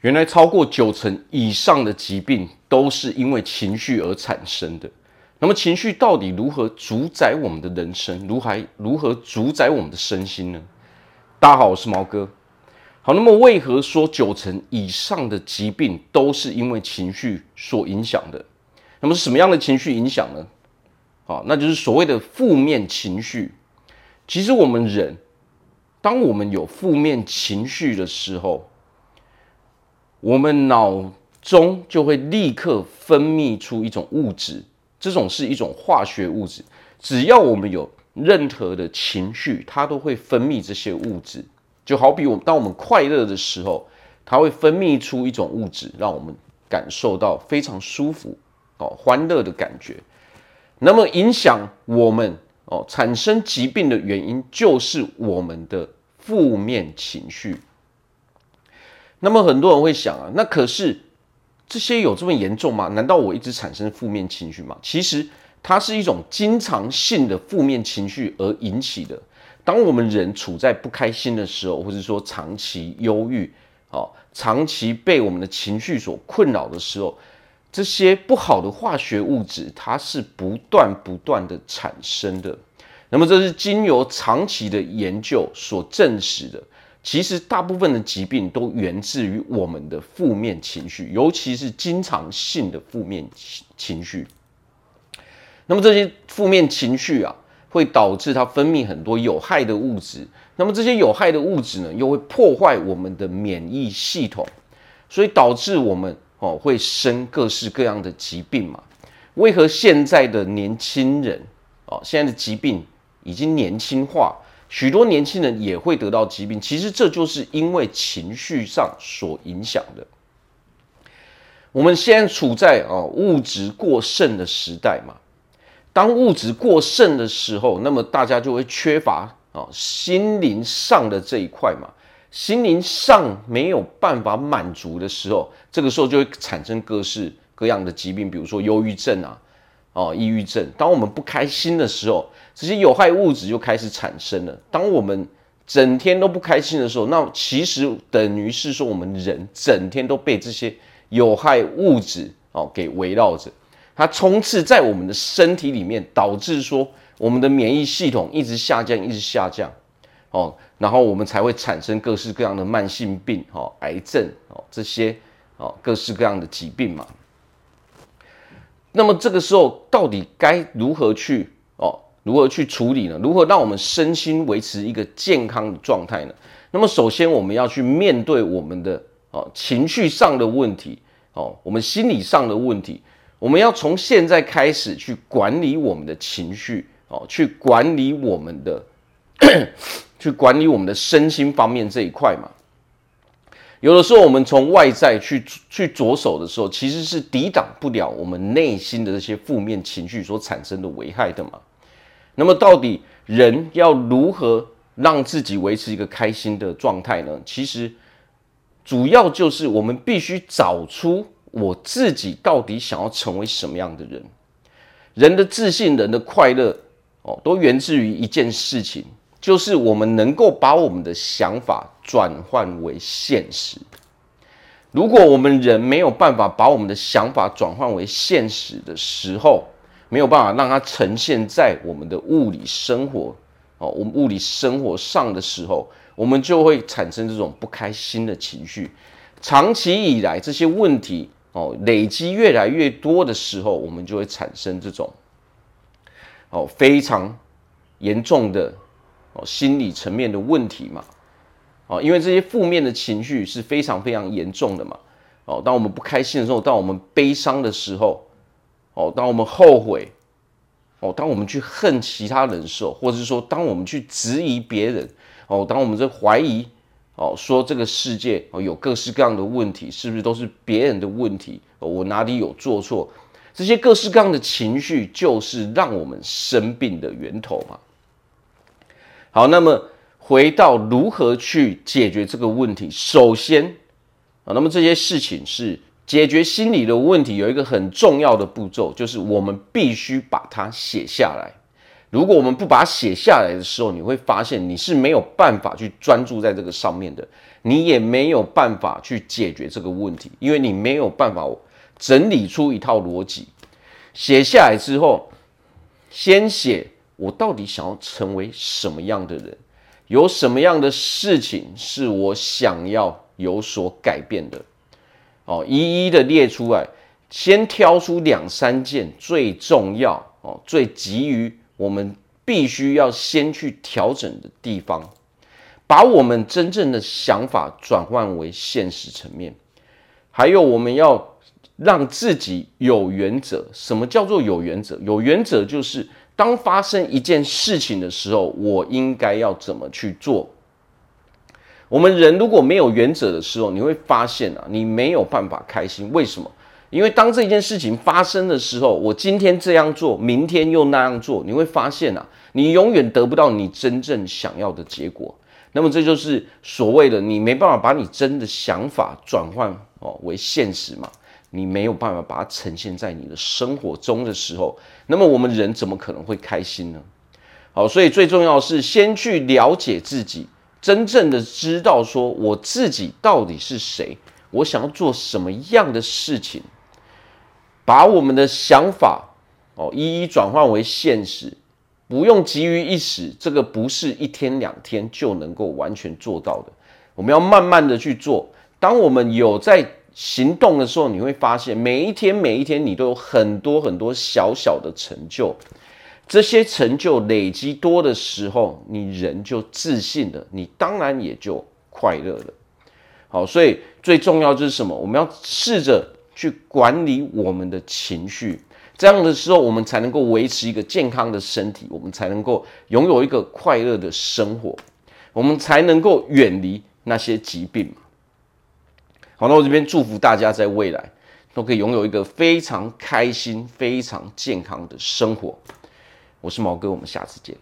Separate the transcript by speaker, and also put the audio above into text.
Speaker 1: 原来超过九成以上的疾病都是因为情绪而产生的。那么情绪到底如何主宰我们的人生？如何如何主宰我们的身心呢？大家好，我是毛哥。好，那么为何说九成以上的疾病都是因为情绪所影响的？那么是什么样的情绪影响呢？好，那就是所谓的负面情绪。其实我们人，当我们有负面情绪的时候，我们脑中就会立刻分泌出一种物质，这种是一种化学物质。只要我们有任何的情绪，它都会分泌这些物质。就好比我们当我们快乐的时候，它会分泌出一种物质，让我们感受到非常舒服哦，欢乐的感觉。那么影响我们哦产生疾病的原因，就是我们的负面情绪。那么很多人会想啊，那可是这些有这么严重吗？难道我一直产生负面情绪吗？其实它是一种经常性的负面情绪而引起的。当我们人处在不开心的时候，或者说长期忧郁，哦，长期被我们的情绪所困扰的时候，这些不好的化学物质它是不断不断的产生的。那么这是经由长期的研究所证实的。其实大部分的疾病都源自于我们的负面情绪，尤其是经常性的负面情绪。那么这些负面情绪啊，会导致它分泌很多有害的物质。那么这些有害的物质呢，又会破坏我们的免疫系统，所以导致我们哦会生各式各样的疾病嘛。为何现在的年轻人哦，现在的疾病已经年轻化？许多年轻人也会得到疾病，其实这就是因为情绪上所影响的。我们现在处在啊物质过剩的时代嘛，当物质过剩的时候，那么大家就会缺乏啊心灵上的这一块嘛，心灵上没有办法满足的时候，这个时候就会产生各式各样的疾病，比如说忧郁症啊。哦，抑郁症。当我们不开心的时候，这些有害物质就开始产生了。当我们整天都不开心的时候，那其实等于是说，我们人整天都被这些有害物质哦给围绕着，它充斥在我们的身体里面，导致说我们的免疫系统一直下降，一直下降。哦，然后我们才会产生各式各样的慢性病，哦，癌症，哦，这些，哦，各式各样的疾病嘛。那么这个时候到底该如何去哦？如何去处理呢？如何让我们身心维持一个健康的状态呢？那么首先我们要去面对我们的哦情绪上的问题哦，我们心理上的问题，我们要从现在开始去管理我们的情绪哦，去管理我们的 去管理我们的身心方面这一块嘛。有的时候，我们从外在去去着手的时候，其实是抵挡不了我们内心的这些负面情绪所产生的危害的嘛。那么，到底人要如何让自己维持一个开心的状态呢？其实，主要就是我们必须找出我自己到底想要成为什么样的人。人的自信、人的快乐，哦，都源自于一件事情。就是我们能够把我们的想法转换为现实。如果我们人没有办法把我们的想法转换为现实的时候，没有办法让它呈现在我们的物理生活哦，我们物理生活上的时候，我们就会产生这种不开心的情绪。长期以来，这些问题哦累积越来越多的时候，我们就会产生这种哦非常严重的。心理层面的问题嘛，哦，因为这些负面的情绪是非常非常严重的嘛，哦，当我们不开心的时候，当我们悲伤的时候，哦，当我们后悔，哦，当我们去恨其他人的时候，或者是说，当我们去质疑别人，哦，当我们在怀疑，哦，说这个世界哦有各式各样的问题，是不是都是别人的问题？哦我哪里有做错？这些各式各样的情绪，就是让我们生病的源头嘛。好，那么回到如何去解决这个问题，首先啊，那么这些事情是解决心理的问题，有一个很重要的步骤，就是我们必须把它写下来。如果我们不把它写下来的时候，你会发现你是没有办法去专注在这个上面的，你也没有办法去解决这个问题，因为你没有办法整理出一套逻辑。写下来之后，先写我到底想要成为什么样的人，有什么样的事情是我想要有所改变的，哦，一一的列出来，先挑出两三件最重要哦，最急于我们必须要先去调整的地方，把我们真正的想法转换为现实层面，还有我们要。让自己有原则。什么叫做有原则？有原则就是当发生一件事情的时候，我应该要怎么去做。我们人如果没有原则的时候，你会发现啊，你没有办法开心。为什么？因为当这件事情发生的时候，我今天这样做，明天又那样做，你会发现啊，你永远得不到你真正想要的结果。那么这就是所谓的你没办法把你真的想法转换哦为现实嘛。你没有办法把它呈现在你的生活中的时候，那么我们人怎么可能会开心呢？好，所以最重要是先去了解自己，真正的知道说我自己到底是谁，我想要做什么样的事情，把我们的想法哦一一转换为现实，不用急于一时，这个不是一天两天就能够完全做到的，我们要慢慢的去做。当我们有在行动的时候，你会发现每一天每一天，你都有很多很多小小的成就。这些成就累积多的时候，你人就自信了，你当然也就快乐了。好，所以最重要就是什么？我们要试着去管理我们的情绪，这样的时候，我们才能够维持一个健康的身体，我们才能够拥有一个快乐的生活，我们才能够远离那些疾病。好，那我这边祝福大家在未来都可以拥有一个非常开心、非常健康的生活。我是毛哥，我们下次见。